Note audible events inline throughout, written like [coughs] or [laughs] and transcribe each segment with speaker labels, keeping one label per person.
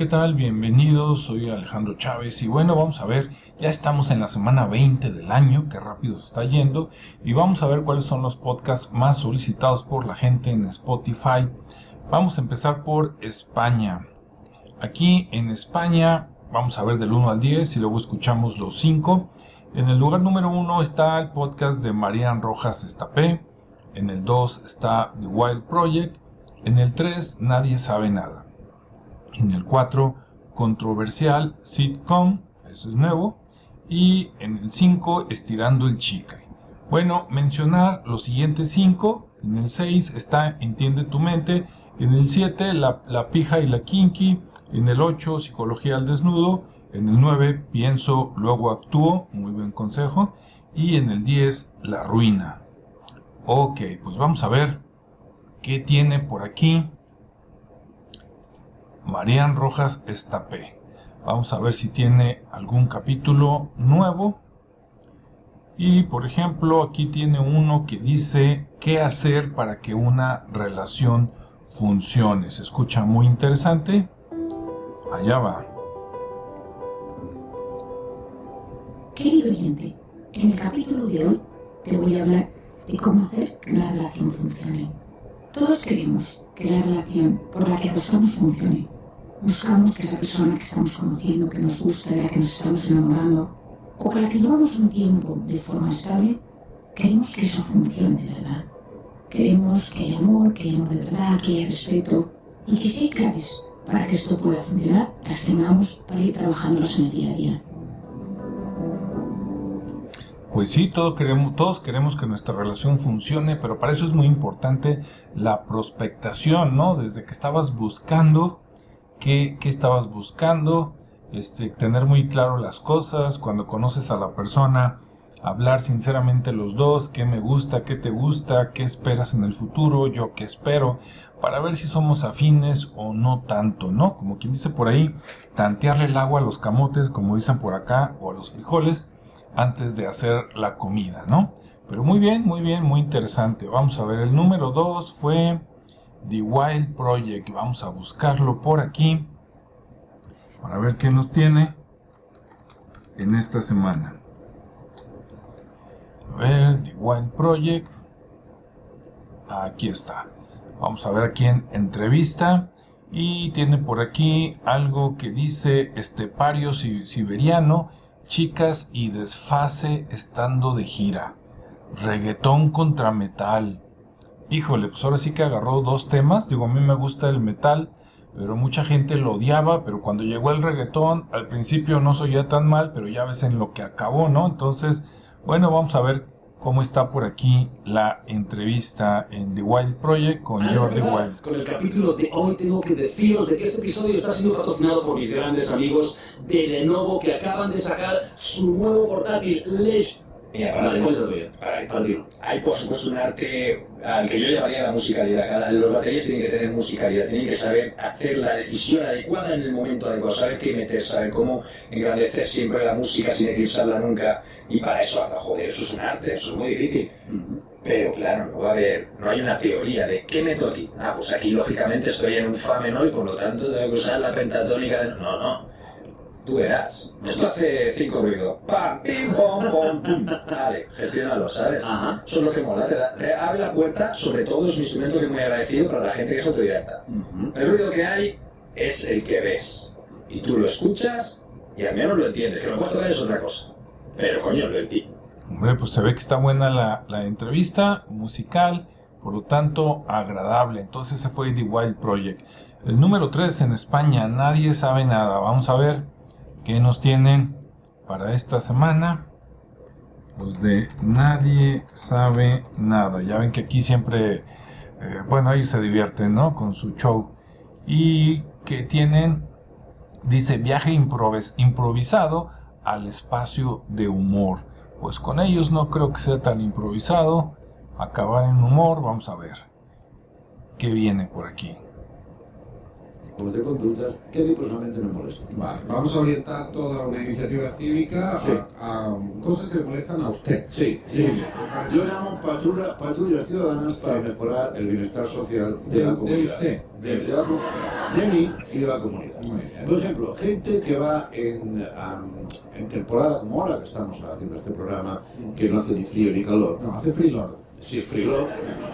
Speaker 1: ¿qué tal? Bienvenidos, soy Alejandro Chávez y bueno, vamos a ver, ya estamos en la semana 20 del año, que rápido se está yendo, y vamos a ver cuáles son los podcasts más solicitados por la gente en Spotify. Vamos a empezar por España. Aquí en España vamos a ver del 1 al 10 y luego escuchamos los 5. En el lugar número 1 está el podcast de Marian Rojas Estapé, en el 2 está The Wild Project, en el 3 Nadie sabe nada. En el 4, controversial sitcom, eso es nuevo. Y en el 5, estirando el chicle. Bueno, mencionar los siguientes 5. En el 6 está Entiende tu mente. En el 7, la, la pija y la kinky. En el 8, psicología al desnudo. En el 9, pienso, luego actúo. Muy buen consejo. Y en el 10, la ruina. Ok, pues vamos a ver qué tiene por aquí Marian Rojas Estapé. Vamos a ver si tiene algún capítulo nuevo. Y por ejemplo, aquí tiene uno que dice qué hacer para que una relación funcione. Se escucha muy interesante. Allá va.
Speaker 2: Querido oyente, en el capítulo de hoy te voy a hablar de cómo hacer que una relación funcione. Todos queremos que la relación por la que apostamos funcione. Buscamos que esa persona que estamos conociendo, que nos gusta, de la que nos estamos enamorando, o con la que llevamos un tiempo de forma estable, queremos que eso funcione de verdad. Queremos que haya amor, que haya amor de verdad, que haya respeto, y que si hay claves para que esto pueda funcionar, las tengamos para ir trabajándolas en el día a día.
Speaker 1: Pues sí, todos queremos, todos queremos que nuestra relación funcione, pero para eso es muy importante la prospectación, ¿no? Desde que estabas buscando, qué, estabas buscando, este, tener muy claro las cosas, cuando conoces a la persona, hablar sinceramente los dos, qué me gusta, qué te gusta, qué esperas en el futuro, yo qué espero, para ver si somos afines o no tanto, ¿no? Como quien dice por ahí, tantearle el agua a los camotes, como dicen por acá, o a los frijoles, antes de hacer la comida, ¿no? Pero muy bien, muy bien, muy interesante. Vamos a ver, el número 2 fue The Wild Project. Vamos a buscarlo por aquí para ver qué nos tiene en esta semana. A ver, The Wild Project. Aquí está. Vamos a ver aquí en entrevista. Y tiene por aquí algo que dice estepario siberiano chicas y desfase estando de gira. Reggaetón contra metal. Híjole, pues ahora sí que agarró dos temas. Digo, a mí me gusta el metal, pero mucha gente lo odiaba. Pero cuando llegó el reggaetón, al principio no soy tan mal, pero ya ves en lo que acabó, ¿no? Entonces, bueno, vamos a ver cómo está por aquí la entrevista en The Wild Project con Jordi Wild.
Speaker 3: Con el capítulo de hoy tengo que deciros de que este episodio está siendo patrocinado por mis grandes amigos de Lenovo que acaban de sacar su nuevo portátil Lesh
Speaker 4: para,
Speaker 3: ti.
Speaker 4: hay por supuesto un arte al que yo llamaría la musicalidad. Los baterías tienen que tener musicalidad, tienen que saber hacer la decisión adecuada en el momento adecuado, saber qué meter, saber cómo engrandecer siempre la música sin eclipsarla nunca. Y para eso, joder, eso es un arte, eso es muy difícil. Pero claro, no va a haber, no hay una teoría de qué meto aquí. Ah, pues aquí lógicamente estoy en un fa menor y por lo tanto tengo que usar la pentatónica. De... No, no. Tú verás. Esto hace cinco ruidos. Pam, pim, pom, pom, pum. Vale, gestiónalo, ¿sabes?
Speaker 3: Ajá.
Speaker 4: Eso es lo que mola. Te, da- te abre la puerta, sobre todo es un instrumento que es muy agradecido para la gente que es autodidacta.
Speaker 3: Ujú.
Speaker 4: El ruido que hay es el que ves. Y tú lo escuchas y al menos lo entiendes. Que lo puedes tocar es otra cosa. Pero coño, lo entiendo.
Speaker 1: Hombre, pues se ve que está buena la, la entrevista, musical, por lo tanto agradable. Entonces ese fue The Wild Project. El número 3 en España, nadie sabe nada. Vamos a ver qué nos tienen para esta semana. Los de nadie sabe nada. Ya ven que aquí siempre, eh, bueno, ellos se divierten, ¿no? Con su show. Y que tienen, dice, viaje improvis- improvisado al espacio de humor. Pues con ellos no creo que sea tan improvisado. Acabar en humor, vamos a ver qué viene por aquí.
Speaker 5: De conductas que a mí personalmente me molestan.
Speaker 6: Vale, vamos a orientar toda una iniciativa cívica a-
Speaker 5: Sí.
Speaker 6: a, cosas que le molestan a usted.
Speaker 5: Sí, sí, sí. Yo llamo patrulla- patrullas ciudadanas para mejorar el bienestar social de,
Speaker 6: De,
Speaker 5: la
Speaker 6: de
Speaker 5: comunidad.
Speaker 6: usted.
Speaker 5: De, de la de mí y de la comunidad. Por ejemplo, gente que va en, temporada como ahora que estamos haciendo este programa, que no hace ni frío ni calor,
Speaker 6: No, hace freelord.
Speaker 5: sí, frío,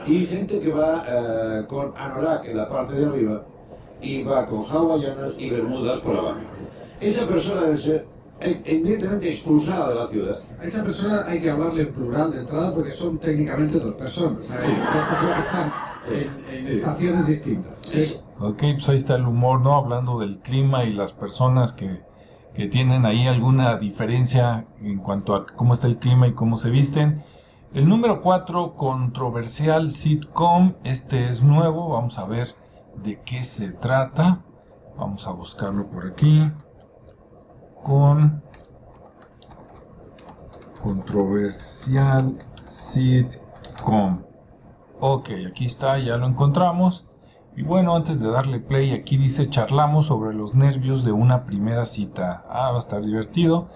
Speaker 5: y gente que va eh, con anorak en la parte de arriba y va con hawaianas y bermudas por abajo. Esa persona debe ser eh, evidentemente expulsada de la ciudad.
Speaker 6: A esa persona hay que hablarle en plural de entrada porque son técnicamente dos personas. Hay dos personas que están en, en estaciones distintas.
Speaker 5: Es-
Speaker 1: Ok, pues ahí está el humor, ¿no? Hablando del clima y las personas que, que tienen ahí alguna diferencia en cuanto a cómo está el clima y cómo se visten. El número 4, controversial sitcom. Este es nuevo, vamos a ver de qué se trata. Vamos a buscarlo por aquí. Con controversial sitcom. Ok, aquí está, ya lo encontramos. Y bueno, antes de darle play, aquí dice charlamos sobre los nervios de una primera cita. Ah, va a estar divertido.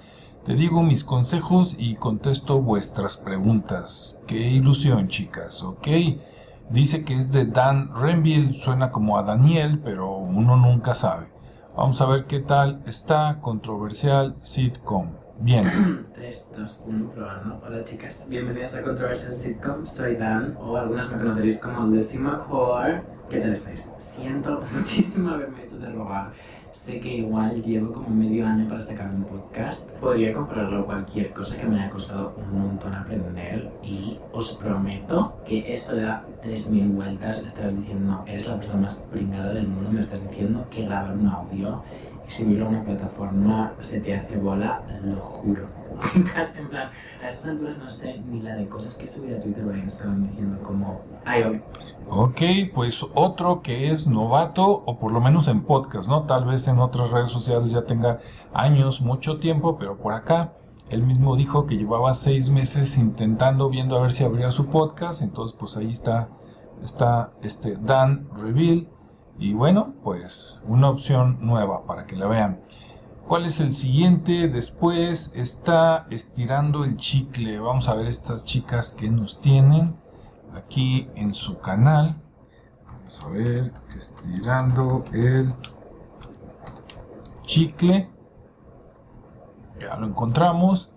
Speaker 1: Te digo mis consejos y contesto vuestras preguntas. Qué ilusión, chicas, ok. Dice que es de Dan Renville, suena como a Daniel, pero uno nunca sabe. Vamos a ver qué tal está controversial sitcom. Bien.
Speaker 7: 3, 2, 1, probando. Hola chicas, bienvenidas a Controversial Sitcom, soy Dan, o algunas me conoceréis como Lucy McCord. ¿Qué tal estáis? Siento [laughs] muchísimo haberme hecho de rogar. Sé que igual llevo como medio año para sacar un podcast. Podría comprarlo cualquier cosa que me haya costado un montón aprender y os prometo que esto le da 3.000 vueltas. Estarás diciendo, eres la persona más pringada del mundo, me estás diciendo que grabar un audio y subirlo a una plataforma se te hace bola, lo juro. [laughs] En plan, a estas alturas no sé ni la de cosas que subir a Twitter o a diciendo como, ay, Ok,
Speaker 1: pues otro que es novato, o por lo menos en podcast, ¿no? Tal vez en otras redes sociales ya tenga años, mucho tiempo, pero por acá él mismo dijo que llevaba seis meses intentando, viendo a ver si abría su podcast, entonces pues ahí está, está este Dan Reveal, y bueno, pues una opción nueva para que la vean. ¿Cuál es el siguiente? Después está estirando el chicle. Vamos a ver estas chicas que nos tienen aquí en su canal. Vamos a ver, estirando el chicle. Ya lo encontramos.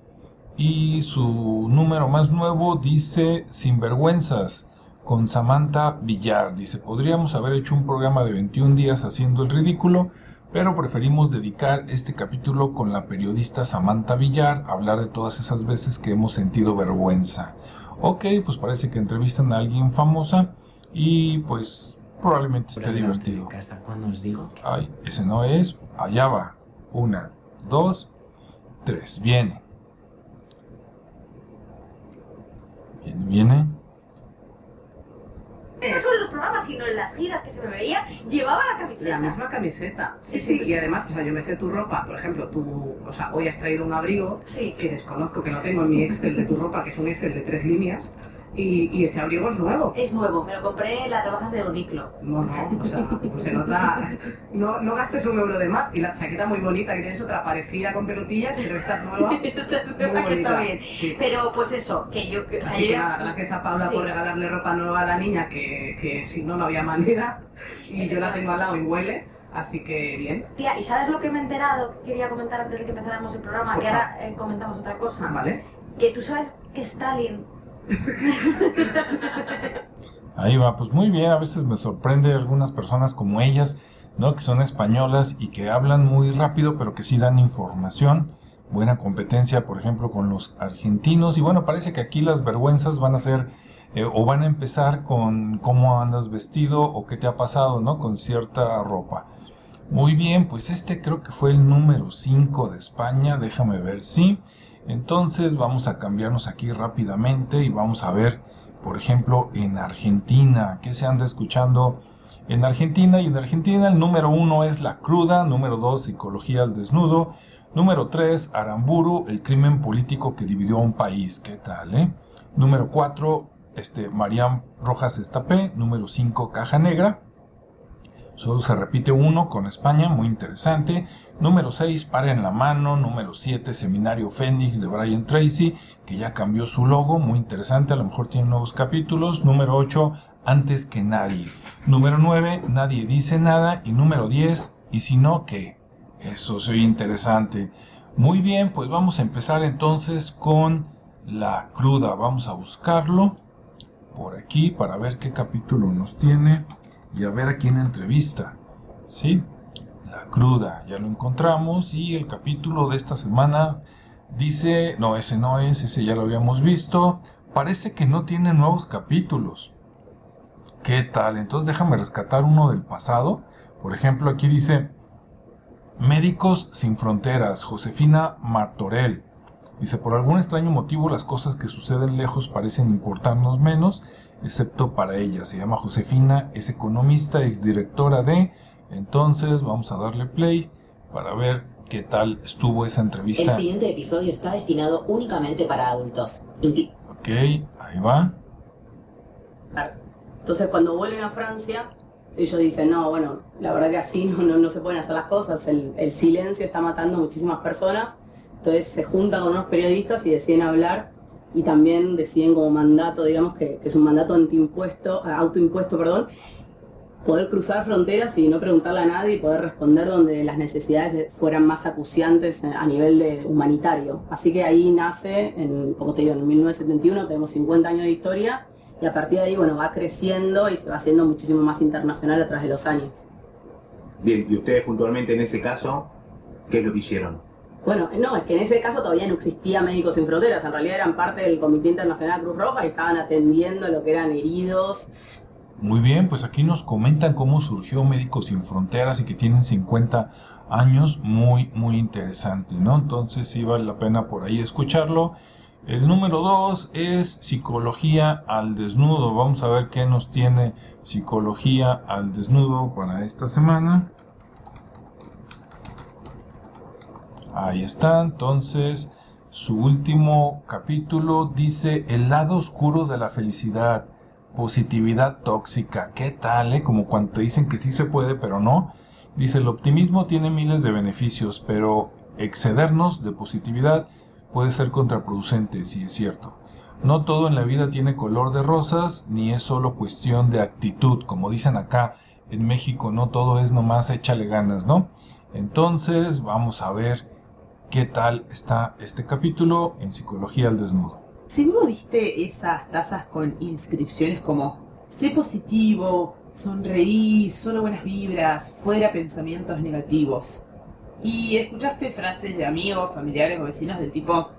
Speaker 1: Y su número más nuevo dice Sinvergüenzas con Samantha Villar. Dice, podríamos haber hecho un programa de 21 días haciendo el ridículo, pero preferimos dedicar este capítulo con la periodista Samantha Villar a hablar de todas esas veces que hemos sentido vergüenza. Ok, pues parece que entrevistan a alguien famosa y pues probablemente esté divertido.
Speaker 7: casa, cuando os digo
Speaker 1: Ay, ese no es. Allá va. Una, dos, tres. Viene. Viene, viene.
Speaker 8: no solo en en las giras que se me veía, llevaba la camiseta.
Speaker 9: La misma camiseta. Sí,
Speaker 8: Sí,
Speaker 9: sí,
Speaker 8: sí.
Speaker 9: y además, o sea, yo me sé tu ropa, por ejemplo, tú, o sea, hoy has traído un abrigo
Speaker 8: Sí.
Speaker 9: que desconozco, que no tengo en mi Excel de tu ropa, que es un Excel de tres líneas, y, y ese abrigo es nuevo.
Speaker 8: Es nuevo, me lo compré en las rebajas de Uniclo.
Speaker 9: No, no, o sea, pues se nota, no, no gastes un euro de más, y la chaqueta muy bonita, que tienes otra parecida con pelotillas, pero esta es nueva, [laughs] muy
Speaker 8: que
Speaker 9: bonita.
Speaker 8: está bien.
Speaker 9: Sí.
Speaker 8: Pero pues eso, que yo... que- O sea,
Speaker 9: Así
Speaker 8: yo
Speaker 9: que
Speaker 8: ya-
Speaker 9: nada, gracias a Paula
Speaker 8: Sí.
Speaker 9: por regalarle ropa nueva a la niña, que, que si no, no había manera, y yo la tengo al lado y huele, así que bien,
Speaker 8: Tía, ¿y sabes lo que me he enterado? Que quería comentar antes de que empezáramos el programa,
Speaker 9: Por
Speaker 8: que ahora eh, comentamos otra cosa.
Speaker 9: ¿vale?
Speaker 8: Que tú sabes que Stalin...
Speaker 1: Ahí va, pues muy bien, a veces me sorprende algunas personas como ellas, ¿no? Que son españolas y que hablan muy rápido, pero que sí dan información. Buena competencia, por ejemplo, con los argentinos. Y bueno, parece que aquí las vergüenzas van a ser, eh, o van a empezar con cómo andas vestido o qué te ha pasado, ¿no? Con cierta ropa. Muy bien, pues este creo que fue el número 5 de España, déjame ver, sí. Entonces vamos a cambiarnos aquí rápidamente y vamos a ver, por ejemplo, en Argentina, ¿qué se anda escuchando en Argentina? Y en Argentina el número 1 es La Cruda, número 2 Psicología al Desnudo, número 3 Aramburu, el crimen político que dividió a un país, ¿qué tal, eh? Número 4, este, Rojas Estapé, número 5 Caja Negra, Solo se repite uno con España, muy interesante. Número 6, Para en la mano. Número 7, Seminario Fénix de Brian Tracy, que ya cambió su logo, muy interesante, a lo mejor tiene nuevos capítulos. Número 8, antes que nadie. Número 9, nadie dice nada. Y número 10, y si no, ¿qué? Eso soy interesante. Muy bien, pues vamos a empezar entonces con la cruda. Vamos a buscarlo por aquí para ver qué capítulo nos tiene y a ver a quién entrevista. ¿Sí? La cruda, ya lo encontramos y el capítulo de esta semana dice, no, ese no es, ese ya lo habíamos visto. Parece que no tiene nuevos capítulos. ¿Qué tal? Entonces déjame rescatar uno del pasado. Por ejemplo, aquí dice Médicos sin Fronteras, Josefina Martorell. Dice, por algún extraño motivo las cosas que suceden lejos parecen importarnos menos, excepto para ella. Se llama Josefina, es economista, exdirectora de... Entonces vamos a darle play para ver qué tal estuvo esa entrevista.
Speaker 10: El siguiente episodio está destinado únicamente para adultos.
Speaker 1: ok, ahí va.
Speaker 11: Entonces cuando vuelven a Francia, ellos dicen, no, bueno, la verdad que así no, no, no se pueden hacer las cosas, el, el silencio está matando a muchísimas personas entonces se juntan con unos periodistas y deciden hablar y también deciden como mandato, digamos que, es un mandato antiimpuesto, autoimpuesto, perdón, poder cruzar fronteras y no preguntarle a nadie y poder responder donde las necesidades fueran más acuciantes a nivel de humanitario. Así que ahí nace, en, como te digo, en 1971 tenemos 50 años de historia y a partir de ahí, bueno, va creciendo y se va haciendo muchísimo más internacional a través de los años.
Speaker 12: Bien, y ustedes puntualmente en ese caso, ¿qué es lo que hicieron?
Speaker 11: Bueno, no, es que en ese caso todavía no existía Médicos Sin Fronteras, en realidad eran parte del Comité Internacional Cruz Roja y estaban atendiendo lo que eran heridos.
Speaker 1: Muy bien, pues aquí nos comentan cómo surgió Médicos Sin Fronteras y que tienen 50 años, muy, muy interesante, ¿no? Entonces sí vale la pena por ahí escucharlo. El número 2 es Psicología al Desnudo. Vamos a ver qué nos tiene Psicología al Desnudo para esta semana. Ahí está, entonces su último capítulo dice el lado oscuro de la felicidad, positividad tóxica. ¿Qué tal, eh? Como cuando te dicen que sí se puede, pero no. Dice, el optimismo tiene miles de beneficios, pero excedernos de positividad puede ser contraproducente, si es cierto. No todo en la vida tiene color de rosas, ni es solo cuestión de actitud, como dicen acá en México, no todo es nomás échale ganas, ¿no? Entonces, vamos a ver qué tal está este capítulo en Psicología al Desnudo.
Speaker 9: Seguro viste esas tazas con inscripciones como sé positivo, sonreí, solo buenas vibras, fuera pensamientos negativos. Y escuchaste frases de amigos, familiares o vecinos del tipo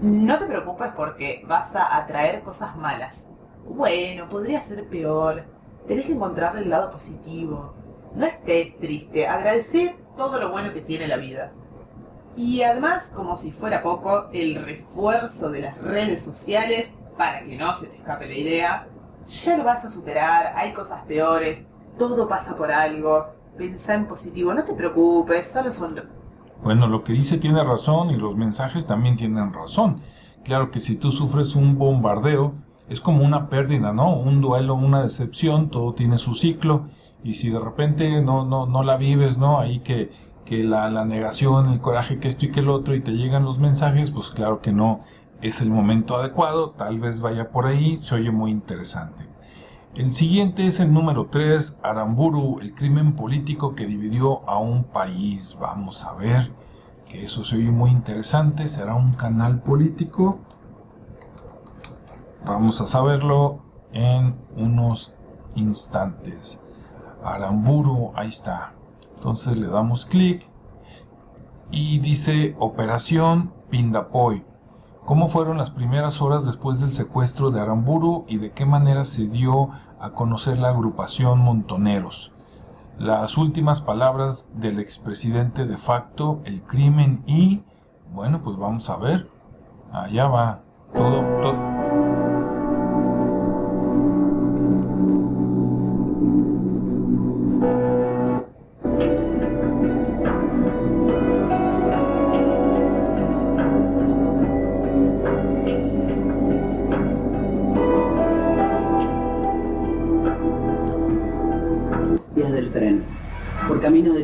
Speaker 9: no te preocupes porque vas a atraer cosas malas. Bueno, podría ser peor. Tenés que encontrarle el lado positivo. No estés triste, agradecer todo lo bueno que tiene la vida. Y además, como si fuera poco, el refuerzo de las redes sociales para que no se te escape la idea. Ya lo vas a superar, hay cosas peores, todo pasa por algo. Pensá en positivo, no te preocupes, solo son...
Speaker 1: Bueno, lo que dice tiene razón y los mensajes también tienen razón. Claro que si tú sufres un bombardeo, es como una pérdida, ¿no? Un duelo, una decepción, todo tiene su ciclo. Y si de repente no, no, no la vives, ¿no? Ahí que que la, negación, el coraje, que esto y que el otro, y te llegan los mensajes, pues claro que no es el momento adecuado, tal vez vaya por ahí, se oye muy interesante. El siguiente es el número 3, Aramburu, el crimen político que dividió a un país. Vamos a ver, que eso se oye muy interesante, será un canal político. Vamos a saberlo en unos instantes. Aramburu, ahí está. Entonces le damos clic y dice Operación Pindapoy. ¿Cómo fueron las primeras horas después del secuestro de Aramburu y de qué manera se dio a conocer la agrupación Montoneros? Las últimas palabras del expresidente de facto, el crimen y... Bueno, pues vamos a ver. Allá va. Todo, todo.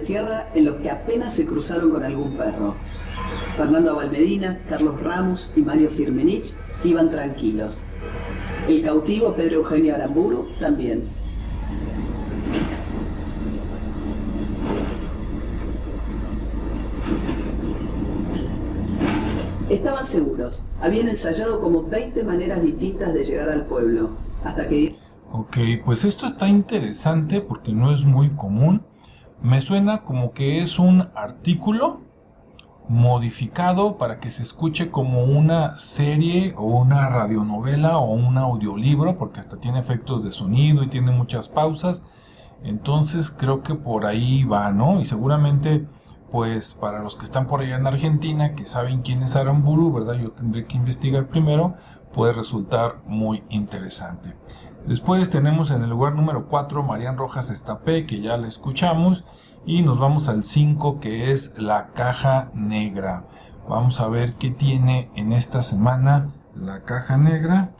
Speaker 13: Tierra en los que apenas se cruzaron con algún perro. Fernando Valmedina, Carlos Ramos y Mario Firmenich iban tranquilos. El cautivo Pedro Eugenio Aramburu también. Estaban seguros. Habían ensayado como 20 maneras distintas de llegar al pueblo. Hasta que...
Speaker 1: Ok, pues esto está interesante porque no es muy común. Me suena como que es un artículo modificado para que se escuche como una serie o una radionovela o un audiolibro, porque hasta tiene efectos de sonido y tiene muchas pausas. Entonces creo que por ahí va, ¿no? Y seguramente, pues para los que están por allá en Argentina, que saben quién es Aramburu, ¿verdad? Yo tendré que investigar primero, puede resultar muy interesante. Después tenemos en el lugar número 4 Marian Rojas Estapé, que ya la escuchamos. Y nos vamos al 5 que es la caja negra. Vamos a ver qué tiene en esta semana la caja negra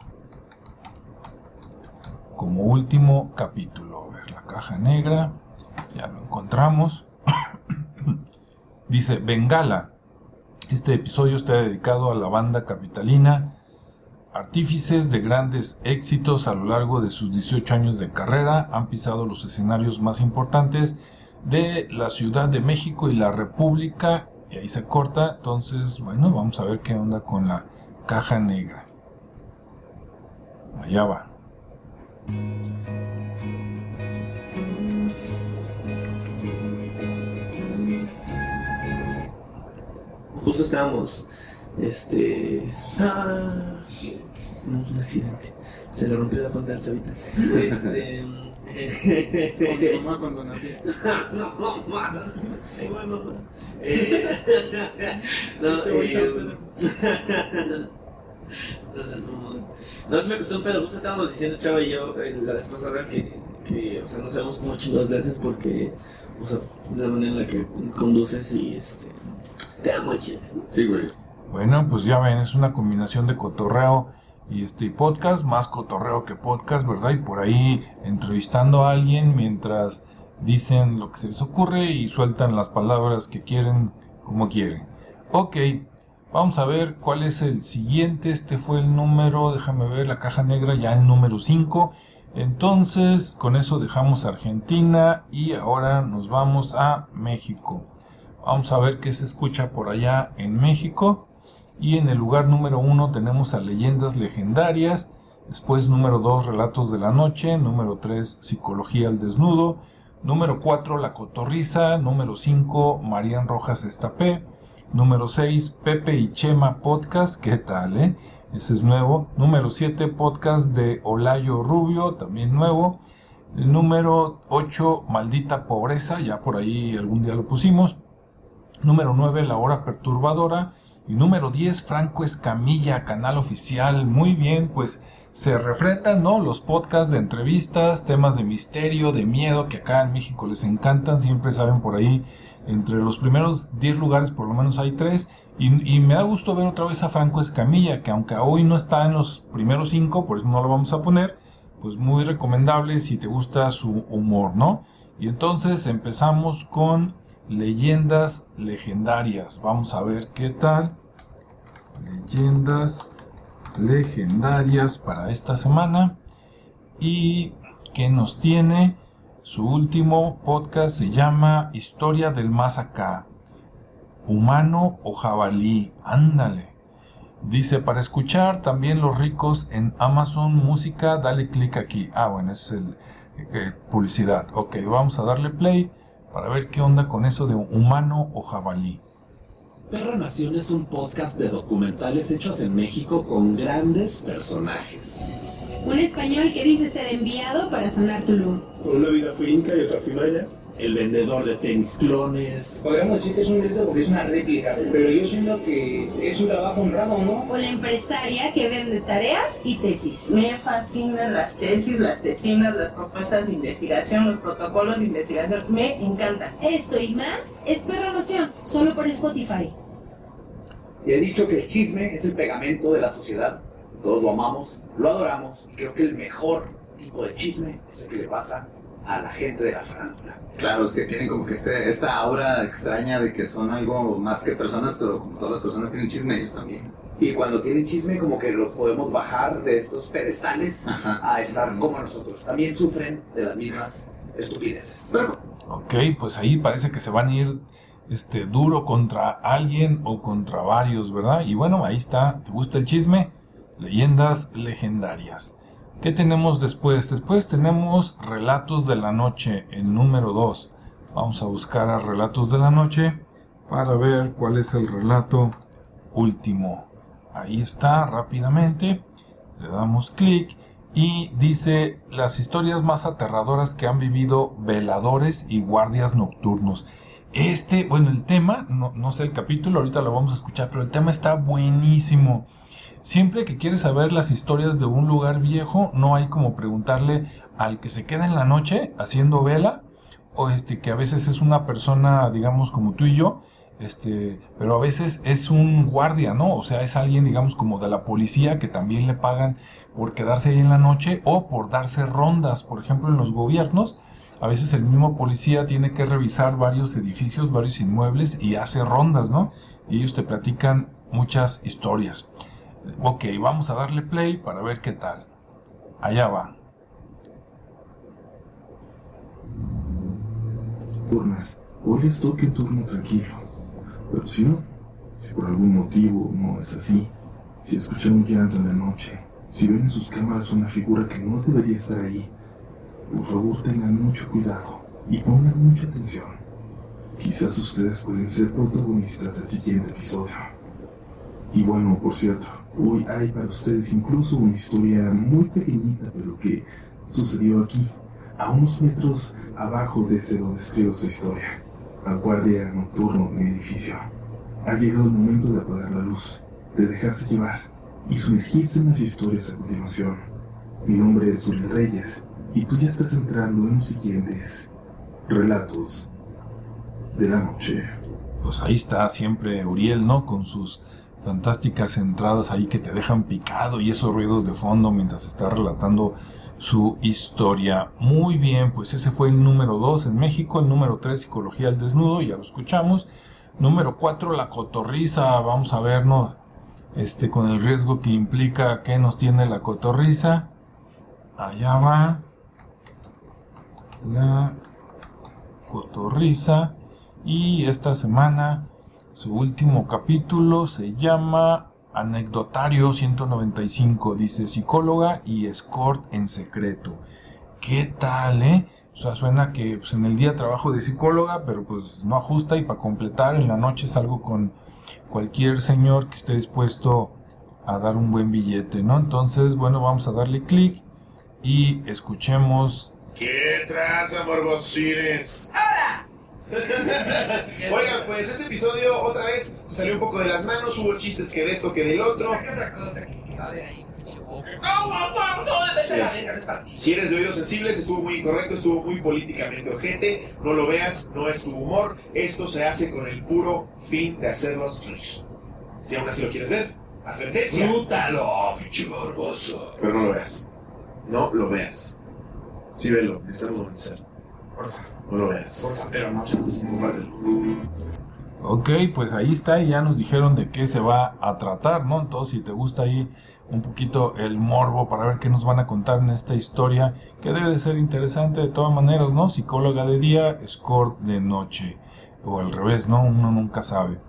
Speaker 1: como último capítulo. A ver, la caja negra, ya lo encontramos. [coughs] Dice Bengala. Este episodio está dedicado a la banda capitalina, artífices de grandes éxitos a lo largo de sus 18 años de carrera, han pisado los escenarios más importantes de la Ciudad de México y la República. Y ahí se corta. Entonces, bueno, vamos a ver qué onda con la caja negra. Allá va.
Speaker 14: Justo estábamos, este, ah, un accidente. Se le rompió la fuente al chavita. Este,
Speaker 15: Con mi mamá cuando [laughs] nací.
Speaker 14: no, mamá. Igual mamá. Eh, no, eh,
Speaker 15: echar
Speaker 14: no, sé, [laughs] no, no, se me costó un pedo. Justo estábamos diciendo, Chava y yo, eh, la vez pasada, que, que, o sea, no sabemos cómo chingados le haces porque, o sea, de la manera en la que conduces y, este, te amo, chido.
Speaker 5: Sí, güey.
Speaker 1: Bueno, pues ya ven, es una combinación de cotorreo y este podcast, más cotorreo que podcast, ¿verdad? Y por ahí entrevistando a alguien mientras dicen lo que se les ocurre y sueltan las palabras que quieren como quieren. Ok, vamos a ver cuál es el siguiente. Este fue el número, déjame ver, la caja negra ya el número 5. Entonces, con eso dejamos Argentina y ahora nos vamos a México. Vamos a ver qué se escucha por allá en México. Y en el lugar número 1 tenemos a Leyendas Legendarias. Después número 2, Relatos de la Noche. Número 3, Psicología al Desnudo. Número 4, La Cotorriza. Número 5, Marian Rojas Estapé. Número 6, Pepe y Chema Podcast. ¿Qué tal, eh? Ese es nuevo. Número 7, podcast de Olayo Rubio. También nuevo. Número 8, Maldita Pobreza. Ya por ahí algún día lo pusimos. Número 9, La Hora Perturbadora. Y número 10, Franco Escamilla, canal oficial. Muy bien, pues se refrendan, ¿no? Los podcasts de entrevistas, temas de misterio, de miedo, que acá en México les encantan. Siempre saben por ahí, entre los primeros 10 lugares por lo menos hay 3. Y, y, me da gusto ver otra vez a Franco Escamilla, que aunque hoy no está en los primeros 5, por eso no lo vamos a poner, pues muy recomendable si te gusta su humor, ¿no? Y entonces empezamos con leyendas legendarias. Vamos a ver qué tal. Leyendas legendarias para esta semana. Y que nos tiene su último podcast se llama Historia del Más Acá. Humano o jabalí. Ándale. Dice, para escuchar también los ricos en Amazon Música, dale clic aquí. Ah, bueno, es el eh, publicidad. Ok, vamos a darle play para ver qué onda con eso de humano o jabalí.
Speaker 16: Perra Nación es un podcast de documentales hechos en México con grandes personajes.
Speaker 17: Un español que dice ser enviado para sanar Tulum.
Speaker 18: Una vida fui inca y otra fui maya.
Speaker 16: El vendedor de tenis clones.
Speaker 19: Podríamos decir que es un reto porque es una réplica, pero yo siento que es un trabajo honrado, ¿no?
Speaker 17: O la empresaria que vende tareas y tesis.
Speaker 20: Me fascinan las tesis, las tesinas, las propuestas de investigación, los protocolos de investigación. Me encantan.
Speaker 17: Esto y más es Perra Nación, solo por Spotify.
Speaker 21: Y he dicho que el chisme es el pegamento de la sociedad. Todos lo amamos, lo adoramos y creo que el mejor tipo de chisme es el que le pasa a la gente de la farándula.
Speaker 22: Claro, es que tienen como que este, esta aura extraña de que son algo más que personas, pero como todas las personas tienen chisme, ellos también.
Speaker 21: Y cuando tienen chisme, como que los podemos bajar de estos pedestales a estar como nosotros. También sufren de las mismas estupideces.
Speaker 1: Ok, pues ahí parece que se van a ir este, duro contra alguien o contra varios, ¿verdad? Y bueno, ahí está. ¿Te gusta el chisme? Leyendas legendarias. ¿Qué tenemos después? Después tenemos Relatos de la Noche, el número 2. Vamos a buscar a Relatos de la Noche para ver cuál es el relato último. Ahí está, rápidamente. Le damos clic y dice las historias más aterradoras que han vivido veladores y guardias nocturnos. Este, bueno, el tema, no, no sé el capítulo, ahorita lo vamos a escuchar, pero el tema está buenísimo. Siempre que quieres saber las historias de un lugar viejo, no hay como preguntarle al que se queda en la noche haciendo vela, o este que a veces es una persona, digamos, como tú y yo, este, pero a veces es un guardia, ¿no? O sea, es alguien, digamos, como de la policía que también le pagan por quedarse ahí en la noche o por darse rondas, por ejemplo, en los gobiernos. A veces el mismo policía tiene que revisar varios edificios, varios inmuebles y hace rondas, ¿no? Y ellos te platican muchas historias. Ok, vamos a darle play para ver qué tal. Allá va.
Speaker 23: Turnas, hoy les toca el turno tranquilo. Pero si no, si por algún motivo no es así, si escuchan un llanto en la noche, si ven en sus cámaras una figura que no debería estar ahí, por favor tengan mucho cuidado y pongan mucha atención. Quizás ustedes pueden ser protagonistas del siguiente episodio. Y bueno, por cierto, hoy hay para ustedes incluso una historia muy pequeñita, pero que sucedió aquí, a unos metros abajo desde donde escribo esta historia, al guardia nocturno de mi edificio. Ha llegado el momento de apagar la luz, de dejarse llevar y sumergirse en las historias a continuación. Mi nombre es Uriel Reyes y tú ya estás entrando en los siguientes relatos de la noche.
Speaker 1: Pues ahí está siempre Uriel, ¿no? Con sus fantásticas entradas ahí que te dejan picado y esos ruidos de fondo mientras está relatando su historia. Muy bien, pues ese fue el número 2 en México, el número 3 Psicología al Desnudo, ya lo escuchamos. Número 4 La Cotorriza, vamos a vernos este, con el riesgo que implica que nos tiene la cotorriza. Allá va la cotorriza y esta semana su último capítulo se llama Anecdotario 195, dice psicóloga y escort en secreto. ¿Qué tal, eh? O sea, suena que pues, en el día trabajo de psicóloga, pero pues no ajusta y para completar en la noche salgo con cualquier señor que esté dispuesto a dar un buen billete, ¿no? Entonces, bueno, vamos a darle clic y escuchemos.
Speaker 24: ¿Qué traza, morbosines? ¡Ahora! Oigan, pues este episodio otra vez se salió un poco de las manos, hubo chistes que de esto que del otro. Si eres de oídos sensibles, estuvo muy incorrecto, estuvo muy políticamente ojete. No lo veas, no es tu humor. Esto se hace con el puro fin de hacerlos reír. Si aún así lo quieres ver, advertencia.
Speaker 21: Disfrútalo,
Speaker 24: pinche morboso. Pero no lo veas. No lo veas. Sí, velo, necesitamos vencer. Porfa. No lo veas. Porfa, pero no Compártelo.
Speaker 1: Ok, pues ahí está y ya nos dijeron de qué se va a tratar, ¿no? Entonces, si te gusta ahí un poquito el morbo para ver qué nos van a contar en esta historia, que debe de ser interesante de todas maneras, ¿no? Psicóloga de día, escort de noche, o al revés, ¿no? Uno nunca sabe.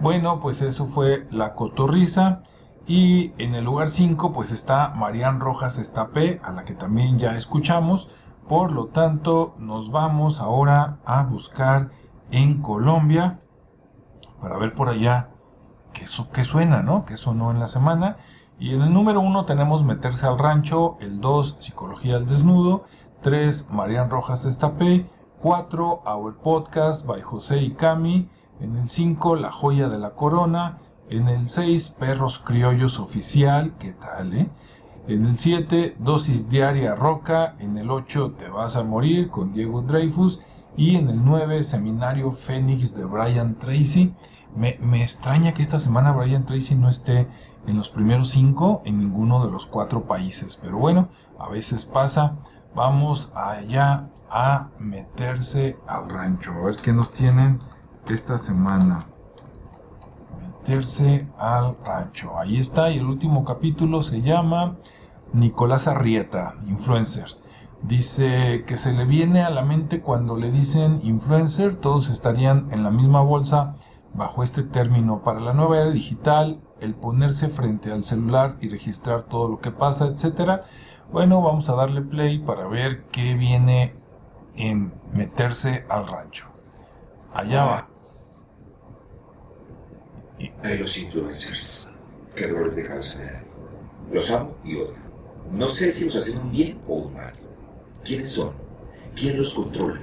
Speaker 1: Bueno, pues eso fue La Cotorriza. Y en el lugar 5 pues está Marian Rojas Estapé, a la que también ya escuchamos. Por lo tanto, nos vamos ahora a buscar en Colombia para ver por allá qué, su, qué suena, ¿no? Qué sonó en la semana. Y en el número 1 tenemos Meterse al Rancho, el 2 Psicología al Desnudo, 3 Marian Rojas Estapé, 4 Our Podcast by José y Cami, en el 5 La Joya de la Corona, en el 6 Perros Criollos Oficial, ¿qué tal, eh? En el 7 Dosis Diaria Roca, en el 8 Te vas a morir con Diego Dreyfus y en el 9 Seminario Fénix de Brian Tracy. Me, me, extraña que esta semana Brian Tracy no esté en los primeros 5 en ninguno de los cuatro países, pero bueno, a veces pasa. Vamos allá a meterse al rancho, a ver qué nos tienen esta semana. Meterse al rancho. Ahí está, y el último capítulo se llama Nicolás Arrieta, influencer. Dice que se le viene a la mente cuando le dicen influencer, todos estarían en la misma bolsa bajo este término. Para la nueva era digital, el ponerse frente al celular y registrar todo lo que pasa, etcétera. Bueno, vamos a darle play para ver qué viene en meterse al rancho. Allá va.
Speaker 25: Hay los influencers. Dolores de dan. Los amo y odio. No sé si los hacen un bien o un mal. ¿Quiénes son? ¿Quién los controla?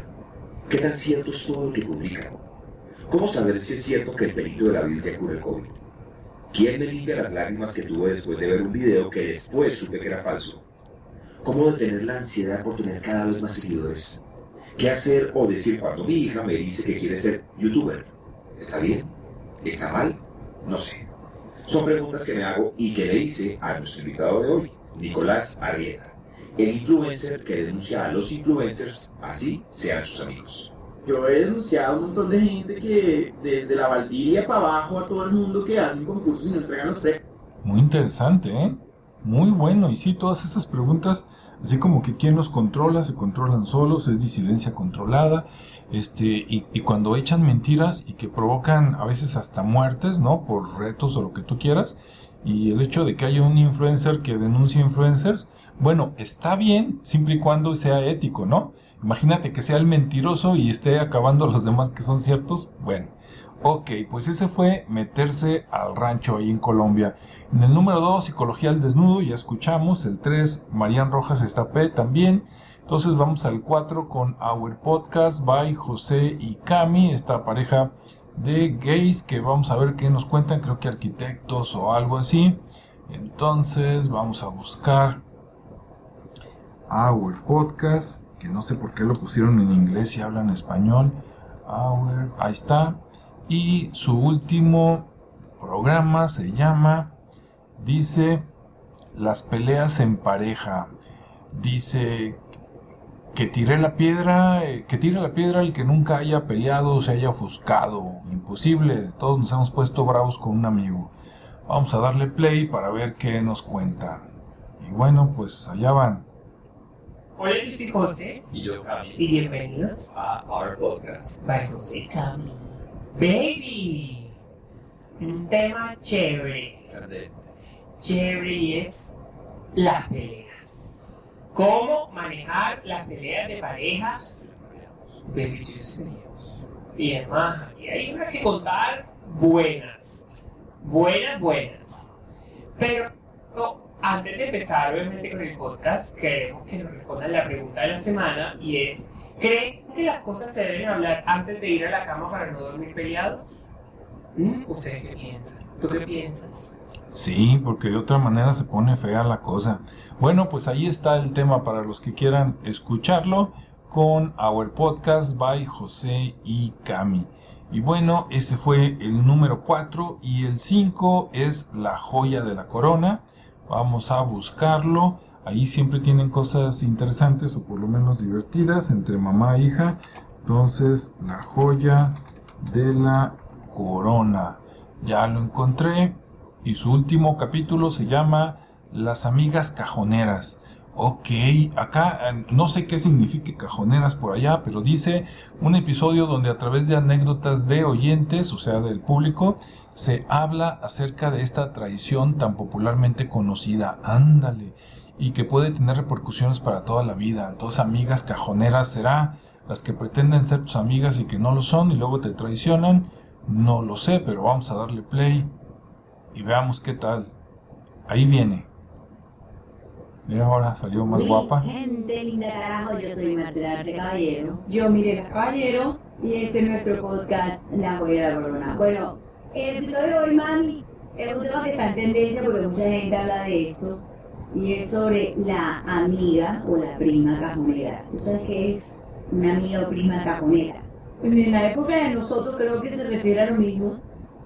Speaker 25: ¿Qué tan cierto es todo lo que publican? ¿Cómo saber si es cierto que el pelito de la Biblia cura el COVID? ¿Quién me limpia las lágrimas que tuve después de ver un video que después supe que era falso? ¿Cómo detener la ansiedad por tener cada vez más seguidores? ¿Qué hacer o decir cuando mi hija me dice que quiere ser youtuber? ¿Está bien? ¿Está mal? No sé. Son preguntas que me hago y que le hice a nuestro invitado de hoy, Nicolás Arrieta, el influencer que denuncia a los influencers, así sean sus amigos.
Speaker 26: Yo he denunciado a un montón de gente que desde la Valdiria para abajo a todo el mundo que hacen concursos y no entregan los premios.
Speaker 1: Muy interesante, ¿eh? Muy bueno. Y sí, todas esas preguntas, así como que quién los controla, se controlan solos, es disidencia controlada, este, y, cuando echan mentiras y que provocan a veces hasta muertes, ¿no? Por retos o lo que tú quieras. Y el hecho de que haya un influencer que denuncie influencers, bueno, está bien siempre y cuando sea ético, ¿no? Imagínate que sea el mentiroso y esté acabando los demás que son ciertos. Bueno, ok, pues ese fue meterse al rancho ahí en Colombia. En el número 2, Psicología al Desnudo, ya escuchamos. El 3, Marian Rojas Estapé también. Entonces vamos al 4 con Our Podcast by José y Cami, esta pareja de gays que vamos a ver qué nos cuentan, creo que arquitectos o algo así. Entonces vamos a buscar Our Podcast, que no sé por qué lo pusieron en inglés y hablan español. Our, ahí está. Y su último programa se llama, dice, Las peleas en pareja. Dice que tire la piedra, eh, que tire la piedra el que nunca haya peleado, se haya ofuscado. Imposible, todos nos hemos puesto bravos con un amigo. Vamos a darle play para ver qué nos cuentan. Y bueno, pues allá van.
Speaker 27: Hola, yo soy José.
Speaker 25: Y yo, Cami.
Speaker 27: Y bienvenidos
Speaker 25: a Our Podcast.
Speaker 27: by José Cami. Baby. Un tema chévere. Chévere es las peleas. ¿Cómo manejar las peleas de pareja? Baby. Y es más, aquí hay unas que contar buenas. Buenas, buenas. Pero no, antes de empezar, obviamente, con el podcast, queremos que nos respondan la pregunta de la semana y es, ¿creen que las cosas se deben hablar antes de ir a la cama para no dormir peleados? ¿Mm? ¿Ustedes qué piensan? ¿Tú qué piensas?
Speaker 1: Sí, porque de otra manera se pone fea la cosa. Bueno, pues ahí está el tema para los que quieran escucharlo con Our Podcast by José y Cami. Y bueno, ese fue el número 4 y el 5 es la joya de la corona. Vamos a buscarlo. Ahí siempre tienen cosas interesantes o por lo menos divertidas entre mamá e hija. Entonces, la joya de la corona. Ya lo encontré. Y su último capítulo se llama Las amigas cajoneras. Ok, acá eh, no sé qué signifique cajoneras por allá, pero dice un episodio donde a través de anécdotas de oyentes, o sea, del público, se habla acerca de esta tradición tan popularmente conocida. Ándale. Y que puede tener repercusiones para toda la vida. Entonces, amigas cajoneras será las que pretenden ser tus amigas y que no lo son y luego te traicionan. No lo sé, pero vamos a darle play y veamos qué tal. Ahí viene. Mira ahora, salió más guapa.
Speaker 28: Gente linda carajo, yo soy Marcela Arce Caballero. Yo Mirela Caballero. Y este es nuestro podcast La Joya de la Corona. Bueno, el episodio de hoy, mami, es un tema que está en tendencia porque mucha gente habla de esto. Y es sobre la amiga o la prima cajonera. ¿Tú sabes qué es una amiga o prima cajonera?
Speaker 29: En la época de nosotros creo que se refiere a lo mismo,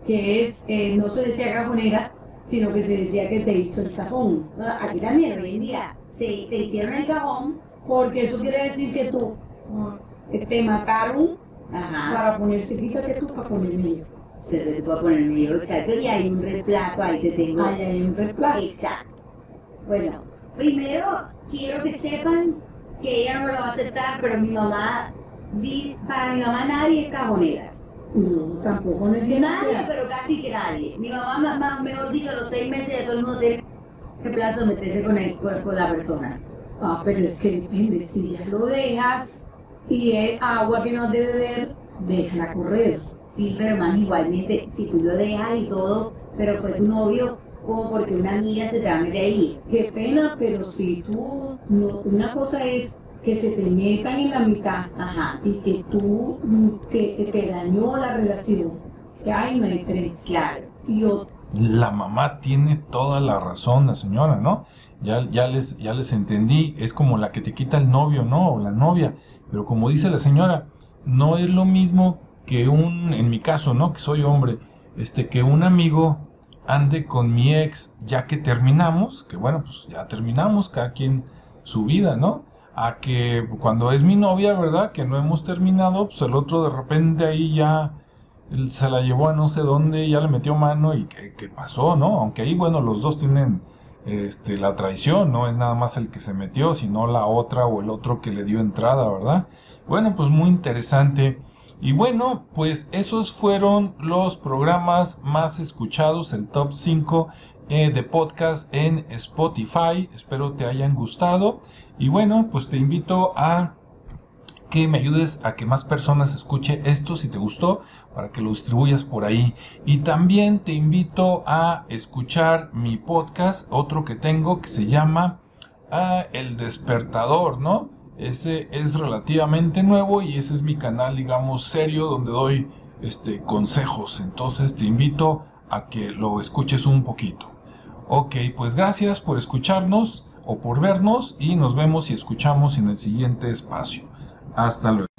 Speaker 29: que es, eh, no se decía cajonera, sino que se decía que te hizo el cajón.
Speaker 28: Aquí también hoy en día se te hicieron el cajón
Speaker 29: Porque eso quiere decir que tú eh, te mataron
Speaker 28: Ajá.
Speaker 29: para ponerse, quítate tú para ponerme yo.
Speaker 28: Se te puede poner medio exacto y hay un reemplazo, ahí te tengo.
Speaker 29: Ahí hay un reemplazo.
Speaker 28: Exacto. Bueno, primero quiero que sepan que ella no lo va a aceptar, pero mi mamá, para mi mamá nadie es cajonera.
Speaker 29: No, tampoco no es que
Speaker 28: Nadie,
Speaker 29: sea.
Speaker 28: pero casi que nadie. Mi mamá, ma- ma- mejor dicho, a los seis meses ya todo el mundo tiene que plazo meterse con, el, con, con la persona.
Speaker 29: Ah, pero es que depende, si ya lo dejas y es agua que no has de beber, déjala correr.
Speaker 28: Sí, pero más igualmente, si tú lo dejas y todo, pero fue tu novio, como porque una amiga se te va a meter ahí.
Speaker 29: Qué pena, pero si tú, no, una cosa es que se te metan en la mitad
Speaker 28: Ajá.
Speaker 29: y que tú, que, que te dañó la relación, que hay una diferencia.
Speaker 28: Claro.
Speaker 29: Y otra,
Speaker 1: La mamá tiene toda la razón, la señora, ¿no? Ya, ya, les, ya les entendí, es como la que te quita el novio, ¿no? O la novia. Pero como dice la señora, no es lo mismo que un, en mi caso, ¿no? Que soy hombre, este, que un amigo ande con mi ex ya que terminamos, que bueno, pues ya terminamos, cada quien su vida, ¿no? A que cuando es mi novia, ¿verdad? Que no hemos terminado, pues el otro de repente ahí ya se la llevó a no sé dónde, ya le metió mano y qué pasó, ¿no? Aunque ahí, bueno, los dos tienen este, la traición, no es nada más el que se metió, sino la otra o el otro que le dio entrada, ¿verdad? Bueno, pues muy interesante. Y bueno, pues esos fueron los programas más escuchados, el top 5 eh, de podcast en Spotify. Espero te hayan gustado. Y bueno, pues te invito a que me ayudes a que más personas escuche esto si te gustó para que lo distribuyas por ahí y también te invito a escuchar mi podcast otro que tengo que se llama ah, El despertador no ese es relativamente nuevo y ese es mi canal digamos serio donde doy este consejos. Entonces te invito a que lo escuches un poquito. Ok pues gracias por escucharnos o por vernos y nos vemos y escuchamos en el siguiente espacio. Hasta luego.